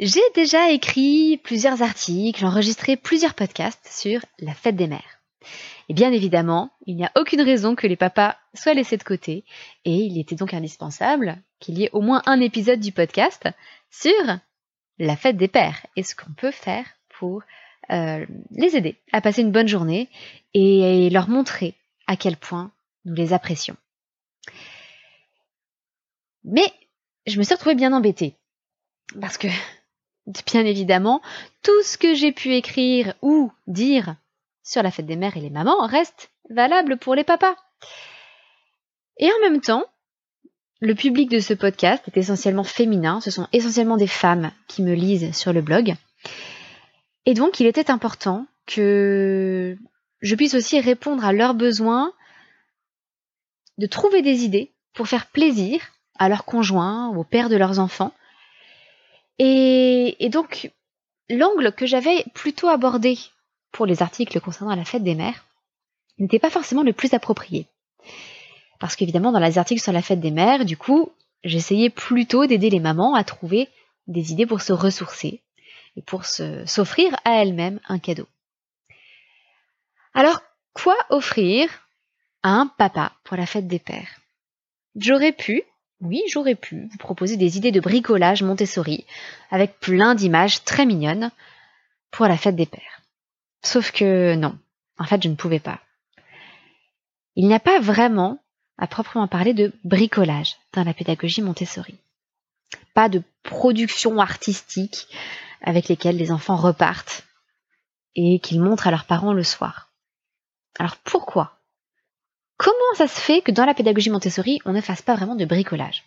J'ai déjà écrit plusieurs articles, enregistré plusieurs podcasts sur la fête des mères. Et bien évidemment, il n'y a aucune raison que les papas soient laissés de côté, et il était donc indispensable qu'il y ait au moins un épisode du podcast sur la fête des pères et ce qu'on peut faire pour euh, les aider à passer une bonne journée et leur montrer à quel point nous les apprécions. Mais je me suis retrouvée bien embêtée parce que, bien évidemment, tout ce que j'ai pu écrire ou dire sur la fête des mères et les mamans reste valable pour les papas. Et en même temps, le public de ce podcast est essentiellement féminin, ce sont essentiellement des femmes qui me lisent sur le blog. Et donc il était important que je puisse aussi répondre à leurs besoins, de trouver des idées pour faire plaisir à leurs conjoints ou aux pères de leurs enfants. Et, donc l'angle que j'avais plutôt abordé pour les articles concernant la fête des mères n'était pas forcément le plus approprié. Parce qu'évidemment, dans les articles sur la fête des mères, du coup, j'essayais plutôt d'aider les mamans à trouver des idées pour se ressourcer et pour s'offrir à elles-mêmes un cadeau. Alors, quoi offrir à un papa pour la fête des pères? J'aurais pu, oui, j'aurais pu vous proposer des idées de bricolage Montessori avec plein d'images très mignonnes pour la fête des pères. Sauf que non, en fait, je ne pouvais pas. Il n'y a pas vraiment, à proprement parler, de bricolage dans la pédagogie Montessori. Pas de production artistique avec lesquelles les enfants repartent et qu'ils montrent à leurs parents le soir. Alors pourquoi Comment ça se fait que dans la pédagogie Montessori, on ne fasse pas vraiment de bricolage?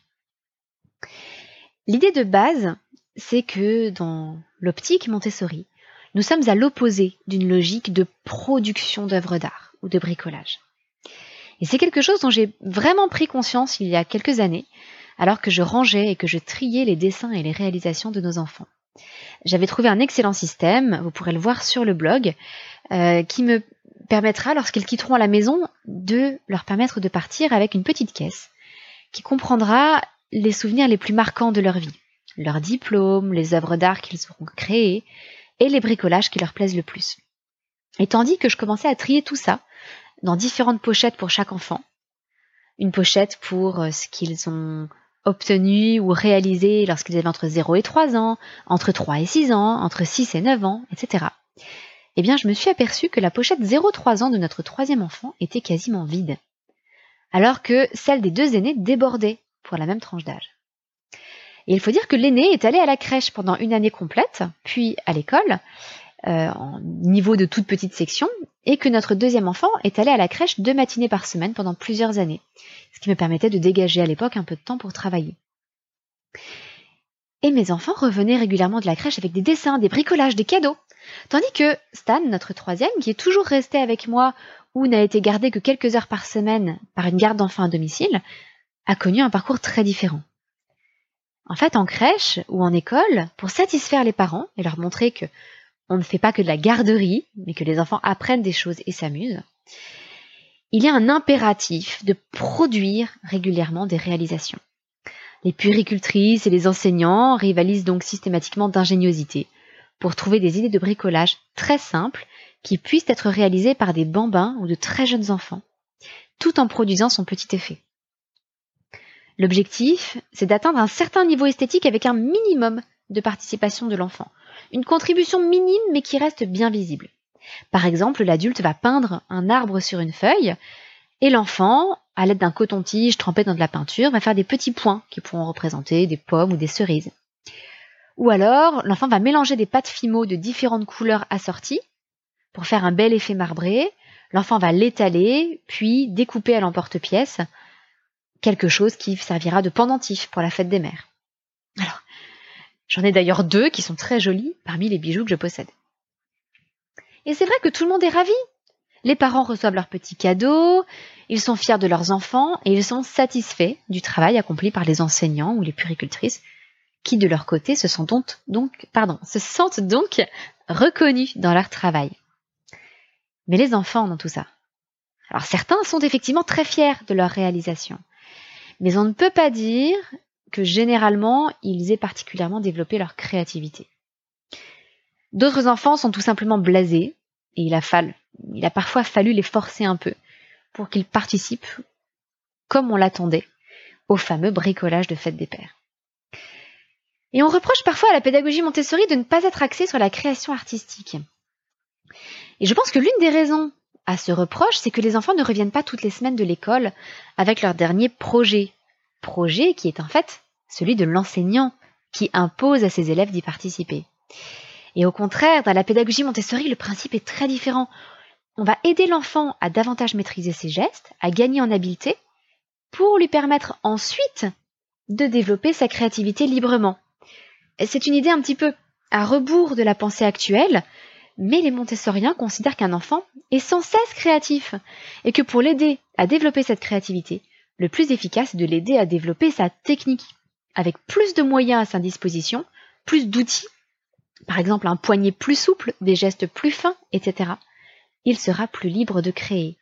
L'idée de base, c'est que dans l'optique Montessori, nous sommes à l'opposé d'une logique de production d'œuvres d'art ou de bricolage. Et c'est quelque chose dont j'ai vraiment pris conscience il y a quelques années, alors que je rangeais et que je triais les dessins et les réalisations de nos enfants. J'avais trouvé un excellent système, vous pourrez le voir sur le blog, euh, qui me permettra, lorsqu'ils quitteront la maison, de leur permettre de partir avec une petite caisse qui comprendra les souvenirs les plus marquants de leur vie, leurs diplômes, les œuvres d'art qu'ils auront créées, et les bricolages qui leur plaisent le plus. Et tandis que je commençais à trier tout ça dans différentes pochettes pour chaque enfant, une pochette pour euh, ce qu'ils ont obtenu ou réalisé lorsqu'ils avaient entre 0 et 3 ans, entre 3 et 6 ans, entre 6 et 9 ans, etc. Eh bien, je me suis aperçue que la pochette 0-3 ans de notre troisième enfant était quasiment vide, alors que celle des deux aînés débordait pour la même tranche d'âge. Et il faut dire que l'aîné est allé à la crèche pendant une année complète, puis à l'école, euh, en niveau de toute petite section, et que notre deuxième enfant est allé à la crèche deux matinées par semaine pendant plusieurs années, ce qui me permettait de dégager à l'époque un peu de temps pour travailler. Et mes enfants revenaient régulièrement de la crèche avec des dessins, des bricolages, des cadeaux. Tandis que Stan, notre troisième, qui est toujours resté avec moi ou n'a été gardé que quelques heures par semaine par une garde d'enfants à domicile, a connu un parcours très différent. En fait, en crèche ou en école, pour satisfaire les parents et leur montrer que on ne fait pas que de la garderie, mais que les enfants apprennent des choses et s'amusent, il y a un impératif de produire régulièrement des réalisations. Les puéricultrices et les enseignants rivalisent donc systématiquement d'ingéniosité pour trouver des idées de bricolage très simples qui puissent être réalisées par des bambins ou de très jeunes enfants, tout en produisant son petit effet. L'objectif, c'est d'atteindre un certain niveau esthétique avec un minimum de participation de l'enfant, une contribution minime mais qui reste bien visible. Par exemple, l'adulte va peindre un arbre sur une feuille et l'enfant, à l'aide d'un coton-tige trempé dans de la peinture, va faire des petits points qui pourront représenter des pommes ou des cerises. Ou alors, l'enfant va mélanger des pâtes fimo de différentes couleurs assorties pour faire un bel effet marbré. L'enfant va l'étaler, puis découper à l'emporte-pièce quelque chose qui servira de pendentif pour la fête des mères. Alors, j'en ai d'ailleurs deux qui sont très jolis parmi les bijoux que je possède. Et c'est vrai que tout le monde est ravi. Les parents reçoivent leurs petits cadeaux, ils sont fiers de leurs enfants et ils sont satisfaits du travail accompli par les enseignants ou les puricultrices qui de leur côté se sentent donc, reconnus dans leur travail. Mais les enfants dans tout ça. Alors certains sont effectivement très fiers de leur réalisation. Mais on ne peut pas dire que généralement ils aient particulièrement développé leur créativité. D'autres enfants sont tout simplement blasés et il a, il a parfois fallu les forcer un peu pour qu'ils participent, comme on l'attendait, au fameux bricolage de fête des pères. Et on reproche parfois à la pédagogie Montessori de ne pas être axée sur la création artistique. Et je pense que l'une des raisons à ce reproche, c'est que les enfants ne reviennent pas toutes les semaines de l'école avec leur dernier projet. Projet qui est en fait celui de l'enseignant qui impose à ses élèves d'y participer. Et au contraire, dans la pédagogie Montessori, le principe est très différent. On va aider l'enfant à davantage maîtriser ses gestes, à gagner en habileté, pour lui permettre ensuite de développer sa créativité librement. C'est une idée un petit peu à rebours de la pensée actuelle, mais les montessoriens considèrent qu'un enfant est sans cesse créatif et que pour l'aider à développer cette créativité, le plus efficace est de l'aider à développer sa technique, avec plus de moyens à sa disposition, plus d'outils, par exemple un poignet plus souple, des gestes plus fins, etc. Il sera plus libre de créer.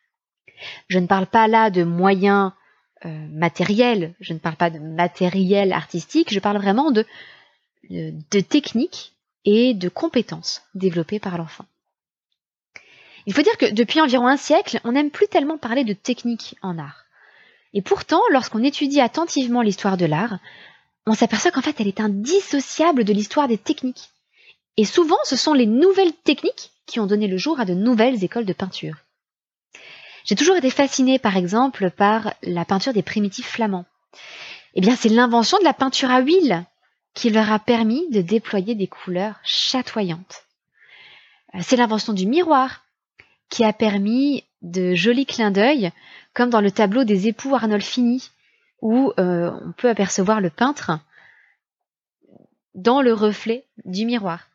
Je ne parle pas là de moyens euh, matériels, je ne parle pas de matériel artistique, je parle vraiment de, de, de techniques et de compétences développées par l'enfant. Il faut dire que depuis environ un siècle, on n'aime plus tellement parler de technique en art. Et pourtant, lorsqu'on étudie attentivement l'histoire de l'art, on s'aperçoit qu'en fait elle est indissociable de l'histoire des techniques. Et souvent, ce sont les nouvelles techniques qui ont donné le jour à de nouvelles écoles de peinture. J'ai toujours été fascinée, par exemple, par la peinture des primitifs flamands. Eh bien, c'est l'invention de la peinture à huile qui leur a permis de déployer des couleurs chatoyantes. Euh, c'est l'invention du miroir qui a permis de jolis clins d'œil, comme dans le tableau des époux Arnolfini, où euh, on peut apercevoir le peintre dans le reflet du miroir.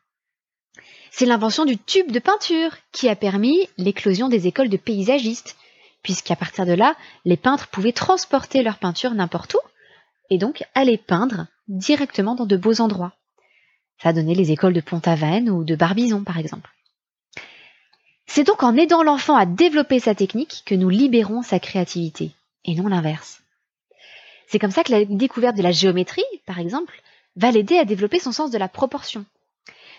C'est l'invention du tube de peinture qui a permis l'éclosion des écoles de paysagistes, puisqu'à partir de là, les peintres pouvaient transporter leur peinture n'importe où, et donc aller peindre directement dans de beaux endroits. Ça a donné les écoles de Pont-Aven ou de Barbizon, par exemple. C'est donc en aidant l'enfant à développer sa technique que nous libérons sa créativité, et non l'inverse. C'est comme ça que la découverte de la géométrie, par exemple, va l'aider à développer son sens de la proportion.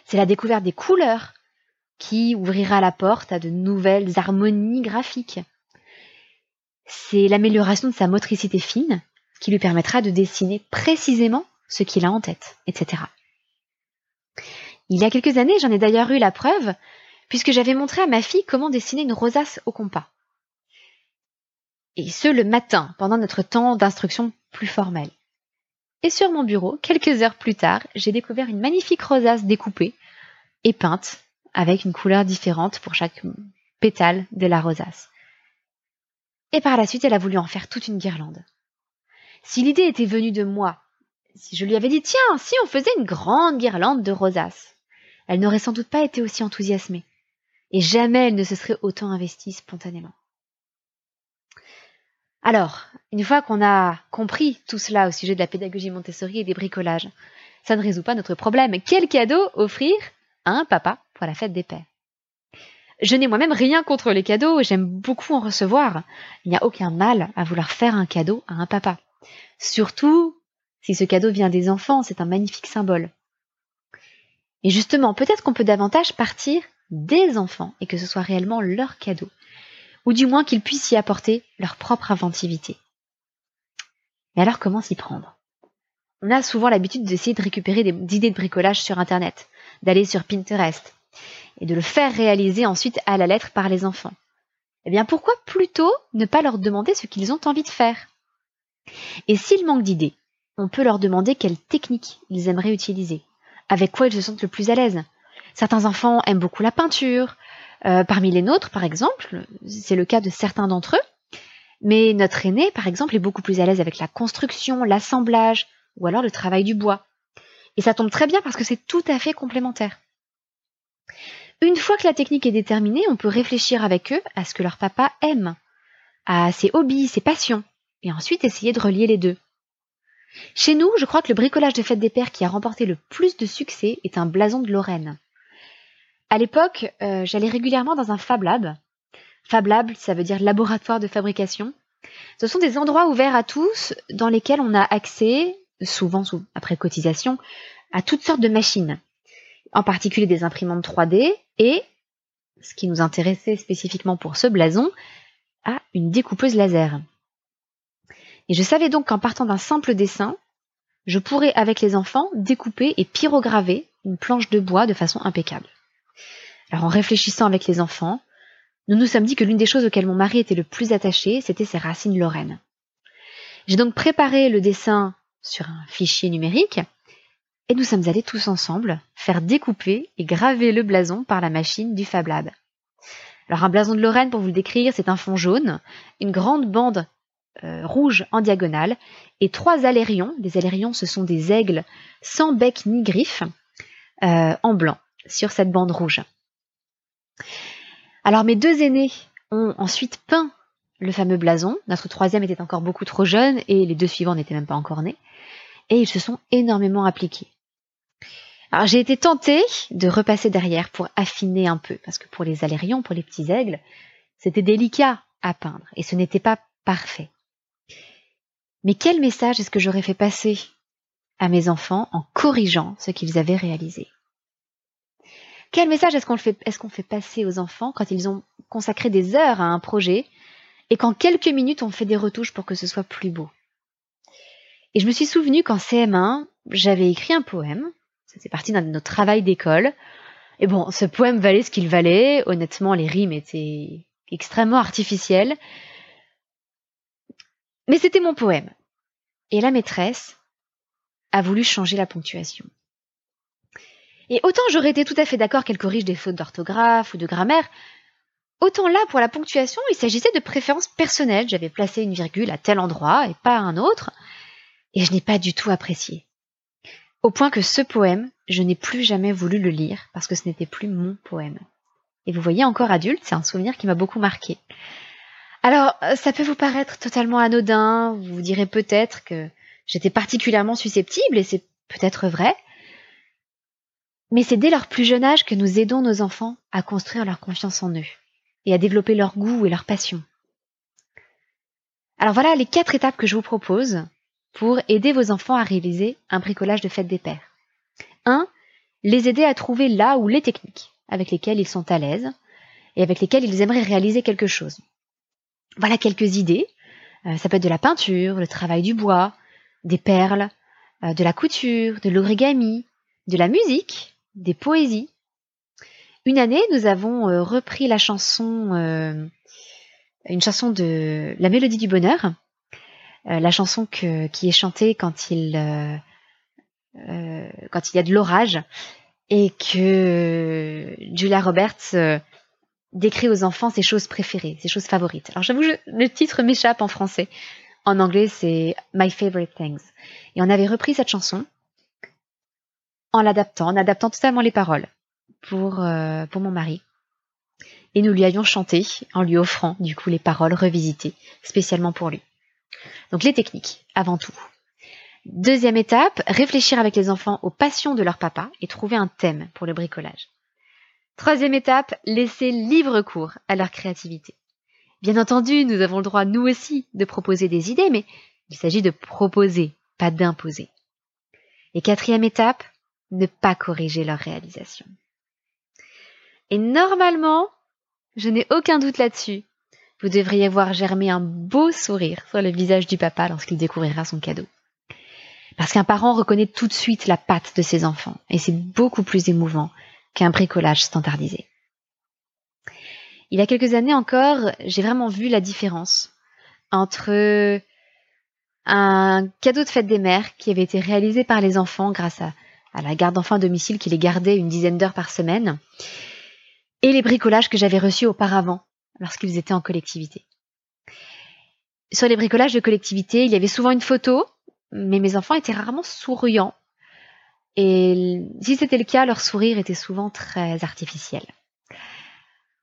C'est la découverte des couleurs qui ouvrira la porte à de nouvelles harmonies graphiques. C'est l'amélioration de sa motricité fine qui lui permettra de dessiner précisément ce qu'il a en tête, etc. Il y a quelques années, j'en ai d'ailleurs eu la preuve, puisque j'avais montré à ma fille comment dessiner une rosace au compas. Et ce, le matin, pendant notre temps d'instruction plus formel. Et sur mon bureau, quelques heures plus tard, j'ai découvert une magnifique rosace découpée et peinte avec une couleur différente pour chaque pétale de la rosace. Et par la suite, elle a voulu en faire toute une guirlande. Si l'idée était venue de moi, si je lui avais dit tiens, si on faisait une grande guirlande de rosaces, elle n'aurait sans doute pas été aussi enthousiasmée. Et jamais elle ne se serait autant investie spontanément. Alors, une fois qu'on a compris tout cela au sujet de la pédagogie Montessori et des bricolages, ça ne résout pas notre problème. Quel cadeau offrir à un papa pour la fête des pères? Je n'ai moi-même rien contre les cadeaux, j'aime beaucoup en recevoir. Il n'y a aucun mal à vouloir faire un cadeau à un papa. Surtout si ce cadeau vient des enfants, c'est un magnifique symbole. Et justement, peut-être qu'on peut davantage partir des enfants et que ce soit réellement leur cadeau ou du moins qu'ils puissent y apporter leur propre inventivité. Mais alors comment s'y prendre? On a souvent l'habitude d'essayer de récupérer des idées de bricolage sur Internet, d'aller sur Pinterest, et de le faire réaliser ensuite à la lettre par les enfants. Eh bien pourquoi plutôt ne pas leur demander ce qu'ils ont envie de faire? Et s'ils manquent d'idées, on peut leur demander quelle technique ils aimeraient utiliser, avec quoi ils se sentent le plus à l'aise. Certains enfants aiment beaucoup la peinture, euh, parmi les nôtres, par exemple, c'est le cas de certains d'entre eux, mais notre aîné, par exemple, est beaucoup plus à l'aise avec la construction, l'assemblage, ou alors le travail du bois. Et ça tombe très bien parce que c'est tout à fait complémentaire. Une fois que la technique est déterminée, on peut réfléchir avec eux à ce que leur papa aime, à ses hobbies, ses passions, et ensuite essayer de relier les deux. Chez nous, je crois que le bricolage de fête des pères qui a remporté le plus de succès est un blason de Lorraine. À l'époque, euh, j'allais régulièrement dans un Fab Lab. Fab Lab, ça veut dire laboratoire de fabrication. Ce sont des endroits ouverts à tous dans lesquels on a accès, souvent après cotisation, à toutes sortes de machines, en particulier des imprimantes 3D et, ce qui nous intéressait spécifiquement pour ce blason, à une découpeuse laser. Et je savais donc qu'en partant d'un simple dessin, je pourrais avec les enfants découper et pyrograver une planche de bois de façon impeccable. Alors en réfléchissant avec les enfants, nous nous sommes dit que l'une des choses auxquelles mon mari était le plus attaché, c'était ses racines lorraines. J'ai donc préparé le dessin sur un fichier numérique et nous sommes allés tous ensemble faire découper et graver le blason par la machine du Fab Lab. Alors un blason de Lorraine, pour vous le décrire, c'est un fond jaune, une grande bande euh, rouge en diagonale et trois alérions. Les alérions, ce sont des aigles sans bec ni griffe euh, en blanc sur cette bande rouge. Alors mes deux aînés ont ensuite peint le fameux blason. Notre troisième était encore beaucoup trop jeune et les deux suivants n'étaient même pas encore nés. Et ils se sont énormément appliqués. Alors j'ai été tentée de repasser derrière pour affiner un peu, parce que pour les alérions, pour les petits aigles, c'était délicat à peindre et ce n'était pas parfait. Mais quel message est-ce que j'aurais fait passer à mes enfants en corrigeant ce qu'ils avaient réalisé? Quel message est-ce qu'on fait, passer aux enfants quand ils ont consacré des heures à un projet et qu'en quelques minutes on fait des retouches pour que ce soit plus beau? Et je me suis souvenu qu'en CM1, j'avais écrit un poème, c'était parti de nos travail d'école, et bon, ce poème valait ce qu'il valait, honnêtement les rimes étaient extrêmement artificielles, mais c'était mon poème. Et la maîtresse a voulu changer la ponctuation. Et autant j'aurais été tout à fait d'accord qu'elle corrige des fautes d'orthographe ou de grammaire, autant là, pour la ponctuation, il s'agissait de préférences personnelles. J'avais placé une virgule à tel endroit et pas à un autre, et je n'ai pas du tout apprécié. Au point que ce poème, je n'ai plus jamais voulu le lire parce que ce n'était plus mon poème. Et vous voyez, encore adulte, c'est un souvenir qui m'a beaucoup marqué. Alors, ça peut vous paraître totalement anodin, vous vous direz peut-être que j'étais particulièrement susceptible, et c'est peut-être vrai, mais c'est dès leur plus jeune âge que nous aidons nos enfants à construire leur confiance en eux et à développer leur goût et leur passion. Alors voilà les quatre étapes que je vous propose pour aider vos enfants à réaliser un bricolage de fête des pères. 1. Les aider à trouver là ou les techniques avec lesquelles ils sont à l'aise et avec lesquelles ils aimeraient réaliser quelque chose. Voilà quelques idées. Euh, ça peut être de la peinture, le travail du bois, des perles, euh, de la couture, de l'origami, de la musique, des poésies. Une année, nous avons euh, repris la chanson, euh, une chanson de La Mélodie du Bonheur, la chanson qui est chantée quand il, quand il y a de l'orage. et que Julia Roberts décrit aux enfants ses choses préférées, ses choses favorites. Alors j'avoue, le titre m'échappe en français. En anglais, c'est My Favorite Things. Et on avait repris cette chanson en l'adaptant, en adaptant totalement les paroles pour, euh, pour mon mari. Et nous lui avions chanté en lui offrant du coup les paroles revisitées spécialement pour lui. Donc les techniques, avant tout. Deuxième étape, réfléchir avec les enfants aux passions de leur papa et trouver un thème pour le bricolage. Troisième étape, laisser libre cours à leur créativité. Bien entendu, nous avons le droit, nous aussi, de proposer des idées, mais il s'agit de proposer, pas d'imposer. Et quatrième étape, ne pas corriger leur réalisation. Et normalement, je n'ai aucun doute là-dessus, vous devriez voir germer un beau sourire sur le visage du papa lorsqu'il découvrira son cadeau. Parce qu'un parent reconnaît tout de suite la patte de ses enfants, et c'est beaucoup plus émouvant qu'un bricolage standardisé. Il y a quelques années encore, j'ai vraiment vu la différence entre un cadeau de fête des mères qui avait été réalisé par les enfants grâce à, la garde d'enfants à domicile qui les gardait une dizaine d'heures par semaine, et les bricolages que j'avais reçus auparavant lorsqu'ils étaient en collectivité. Sur les bricolages de collectivité, il y avait souvent une photo, mais mes enfants étaient rarement souriants. Et si c'était le cas, leur sourire était souvent très artificiel.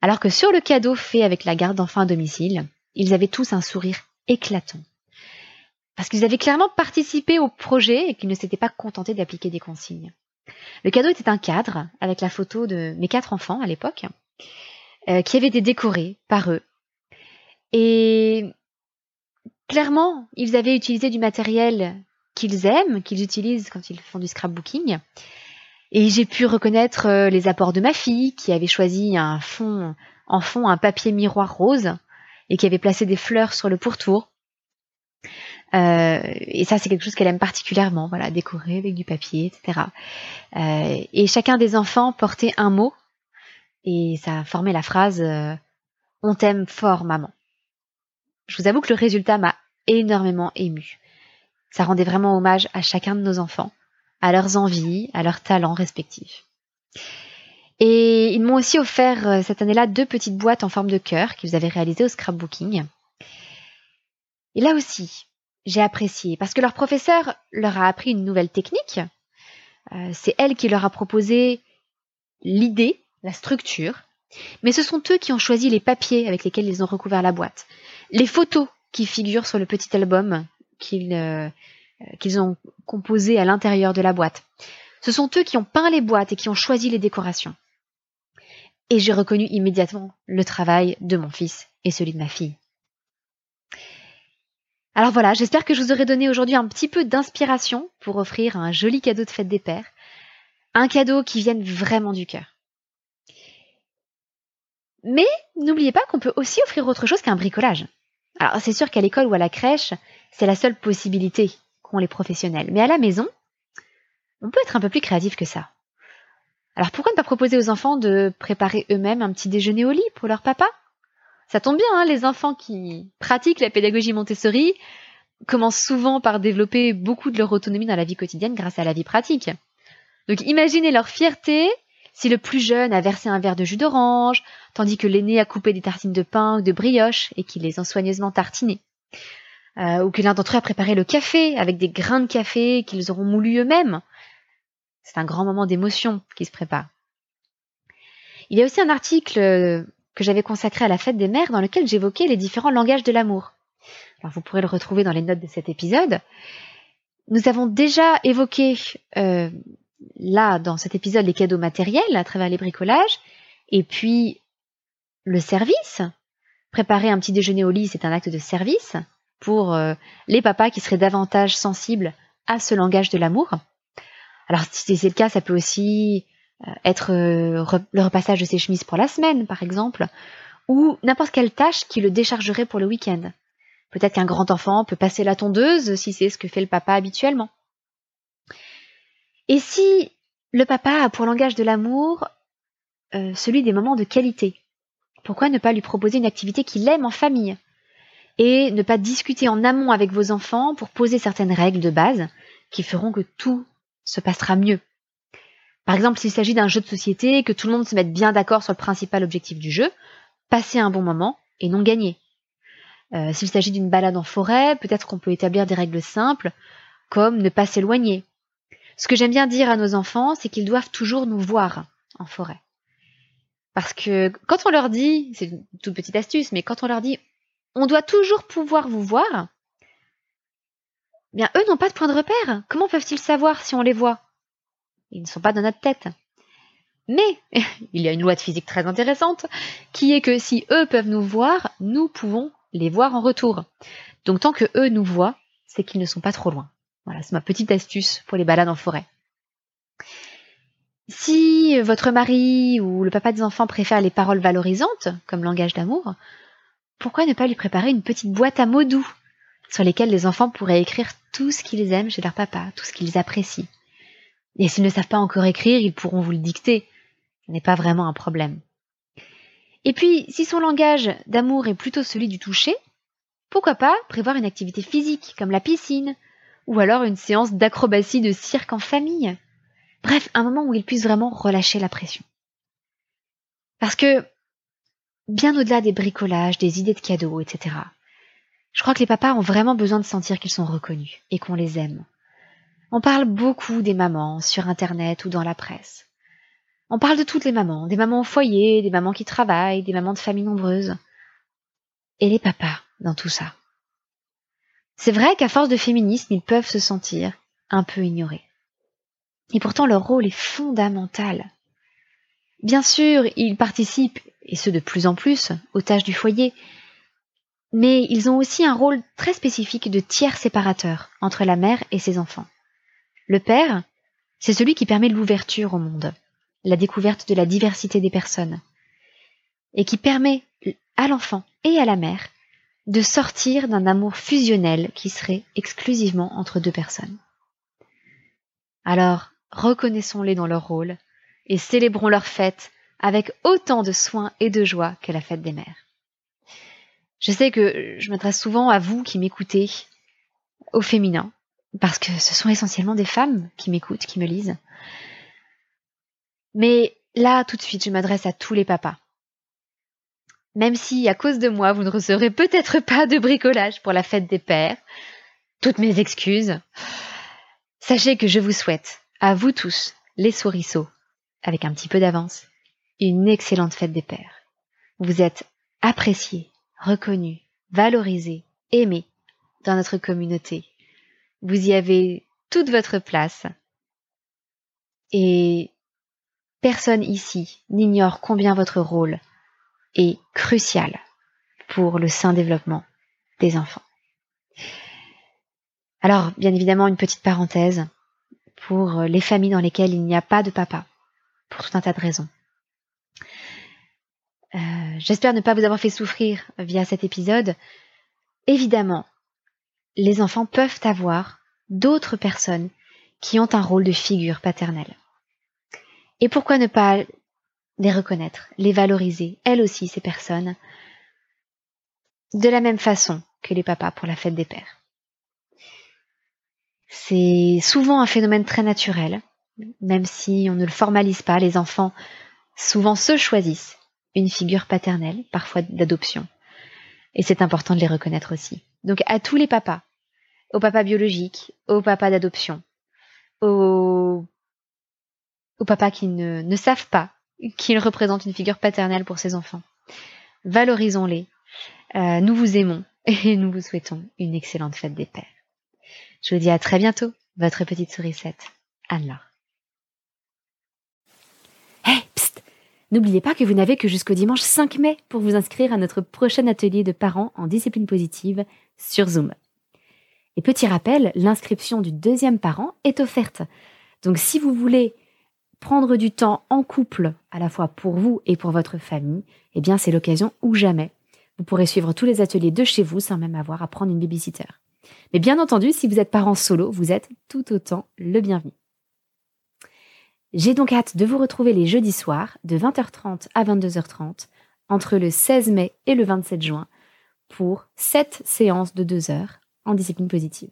Alors que sur le cadeau fait avec la garde d'enfants à domicile, ils avaient tous un sourire éclatant. Parce qu'ils avaient clairement participé au projet et qu'ils ne s'étaient pas contentés d'appliquer des consignes. Le cadeau était un cadre avec la photo de mes quatre enfants à l'époque, euh, qui avait été décorés par eux. Et clairement, ils avaient utilisé du matériel qu'ils aiment, qu'ils utilisent quand ils font du scrapbooking. Et j'ai pu reconnaître euh, les apports de ma fille, qui avait choisi un fond, en fond un papier miroir rose et qui avait placé des fleurs sur le pourtour. Euh, et ça, c'est quelque chose qu'elle aime particulièrement, voilà, décorer avec du papier, etc. Euh, et chacun des enfants portait un mot, et ça formait la phrase euh, On t'aime fort, maman. Je vous avoue que le résultat m'a énormément ému. Ça rendait vraiment hommage à chacun de nos enfants, à leurs envies, à leurs talents respectifs. Et ils m'ont aussi offert cette année-là deux petites boîtes en forme de cœur qu'ils avaient réalisées au scrapbooking. Et là aussi, j'ai apprécié parce que leur professeur leur a appris une nouvelle technique. Euh, c'est elle qui leur a proposé l'idée, la structure, mais ce sont eux qui ont choisi les papiers avec lesquels ils ont recouvert la boîte, les photos qui figurent sur le petit album qu'ils euh, qu'ils ont composé à l'intérieur de la boîte. Ce sont eux qui ont peint les boîtes et qui ont choisi les décorations. Et j'ai reconnu immédiatement le travail de mon fils et celui de ma fille. Alors voilà, j'espère que je vous aurai donné aujourd'hui un petit peu d'inspiration pour offrir un joli cadeau de fête des pères. Un cadeau qui vienne vraiment du cœur. Mais n'oubliez pas qu'on peut aussi offrir autre chose qu'un bricolage. Alors c'est sûr qu'à l'école ou à la crèche, c'est la seule possibilité qu'ont les professionnels. Mais à la maison, on peut être un peu plus créatif que ça. Alors pourquoi ne pas proposer aux enfants de préparer eux-mêmes un petit déjeuner au lit pour leur papa? Ça tombe bien, hein, les enfants qui pratiquent la pédagogie Montessori commencent souvent par développer beaucoup de leur autonomie dans la vie quotidienne grâce à la vie pratique. Donc imaginez leur fierté si le plus jeune a versé un verre de jus d'orange, tandis que l'aîné a coupé des tartines de pain ou de brioche et qu'il les a soigneusement tartinées. Euh, ou que l'un d'entre eux a préparé le café avec des grains de café qu'ils auront moulus eux-mêmes. C'est un grand moment d'émotion qui se prépare. Il y a aussi un article que j'avais consacré à la fête des mères dans lequel j'évoquais les différents langages de l'amour. Alors vous pourrez le retrouver dans les notes de cet épisode. Nous avons déjà évoqué euh, là dans cet épisode les cadeaux matériels à travers les bricolages et puis le service. Préparer un petit déjeuner au lit, c'est un acte de service pour euh, les papas qui seraient davantage sensibles à ce langage de l'amour. Alors si c'est le cas, ça peut aussi euh, être euh, le repassage de ses chemises pour la semaine, par exemple, ou n'importe quelle tâche qui le déchargerait pour le week-end. Peut-être qu'un grand enfant peut passer la tondeuse si c'est ce que fait le papa habituellement. Et si le papa a pour langage de l'amour euh, celui des moments de qualité, pourquoi ne pas lui proposer une activité qu'il aime en famille? Et ne pas discuter en amont avec vos enfants pour poser certaines règles de base qui feront que tout se passera mieux Par exemple, s'il s'agit d'un jeu de société, que tout le monde se mette bien d'accord sur le principal objectif du jeu, passer un bon moment et non gagner. Euh, s'il s'agit d'une balade en forêt, peut-être qu'on peut établir des règles simples, comme ne pas s'éloigner. Ce que j'aime bien dire à nos enfants, c'est qu'ils doivent toujours nous voir en forêt. Parce que quand on leur dit, c'est une toute petite astuce, mais quand on leur dit on doit toujours pouvoir vous voir, bien eux n'ont pas de point de repère. Comment peuvent-ils savoir si on les voit? Ils ne sont pas dans notre tête. Mais il y a une loi de physique très intéressante qui est que si eux peuvent nous voir, nous pouvons les voir en retour. Donc tant que eux nous voient, c'est qu'ils ne sont pas trop loin. Voilà, c'est ma petite astuce pour les balades en forêt. Si votre mari ou le papa des enfants préfère les paroles valorisantes comme langage d'amour, pourquoi ne pas lui préparer une petite boîte à mots doux sur lesquels les enfants pourraient écrire tout ce qu'ils aiment chez leur papa, tout ce qu'ils apprécient. Et s'ils ne savent pas encore écrire, ils pourront vous le dicter. Ce n'est pas vraiment un problème. Et puis, si son langage d'amour est plutôt celui du toucher, pourquoi pas prévoir une activité physique comme la piscine, ou alors une séance d'acrobatie de cirque en famille. Bref, un moment où il puisse vraiment relâcher la pression. Parce que, bien au-delà des bricolages, des idées de cadeaux, etc., je crois que les papas ont vraiment besoin de sentir qu'ils sont reconnus et qu'on les aime. On parle beaucoup des mamans sur Internet ou dans la presse. On parle de toutes les mamans, des mamans au foyer, des mamans qui travaillent, des mamans de familles nombreuses. Et les papas dans tout ça. C'est vrai qu'à force de féminisme, ils peuvent se sentir un peu ignorés. Et pourtant, leur rôle est fondamental. Bien sûr, ils participent, et ce de plus en plus, aux tâches du foyer, mais ils ont aussi un rôle très spécifique de tiers séparateur entre la mère et ses enfants. Le père, c'est celui qui permet l'ouverture au monde, la découverte de la diversité des personnes, et qui permet à l'enfant et à la mère de sortir d'un amour fusionnel qui serait exclusivement entre deux personnes. Alors, reconnaissons-les dans leur rôle et célébrons leur fête avec autant de soin et de joie que la fête des mères. Je sais que je m'adresse souvent à vous qui m'écoutez, au féminin, parce que ce sont essentiellement des femmes qui m'écoutent, qui me lisent. Mais là, tout de suite, je m'adresse à tous les papas. Même si, à cause de moi, vous ne recevrez peut-être pas de bricolage pour la fête des pères, toutes mes excuses, sachez que je vous souhaite, à vous tous, les souriceaux, avec un petit peu d'avance, une excellente fête des pères. Vous êtes appréciés, reconnu, valorisé, aimé dans notre communauté. Vous y avez toute votre place. Et personne ici n'ignore combien votre rôle est crucial pour le sain développement des enfants. Alors, bien évidemment, une petite parenthèse pour les familles dans lesquelles il n'y a pas de papa, pour tout un tas de raisons. Euh, j'espère ne pas vous avoir fait souffrir via cet épisode. Évidemment, les enfants peuvent avoir d'autres personnes qui ont un rôle de figure paternelle. Et pourquoi ne pas les reconnaître, les valoriser, elles aussi, ces personnes, de la même façon que les papas pour la fête des pères. C'est souvent un phénomène très naturel, même si on ne le formalise pas, les enfants souvent se choisissent une figure paternelle, parfois d'adoption. Et c'est important de les reconnaître aussi. Donc à tous les papas, aux papas biologiques, aux papas d'adoption, aux, aux papas qui ne, ne savent pas qu'ils représentent une figure paternelle pour ses enfants. Valorisons-les. Euh, nous vous aimons et nous vous souhaitons une excellente fête des pères. Je vous dis à très bientôt, votre petite sourisette, Anne-Laure. N'oubliez pas que vous n'avez que jusqu'au dimanche 5 mai pour vous inscrire à notre prochain atelier de parents en discipline positive sur Zoom. Et petit rappel, l'inscription du deuxième parent est offerte. Donc si vous voulez prendre du temps en couple, à la fois pour vous et pour votre famille, eh bien c'est l'occasion ou jamais. Vous pourrez suivre tous les ateliers de chez vous sans même avoir à prendre une babysitter. Mais bien entendu, si vous êtes parent solo, vous êtes tout autant le bienvenu. J'ai donc hâte de vous retrouver les jeudis soirs de 20h30 à 22h30 entre le 16 mai et le 27 juin pour 7 séances de 2 heures en discipline positive.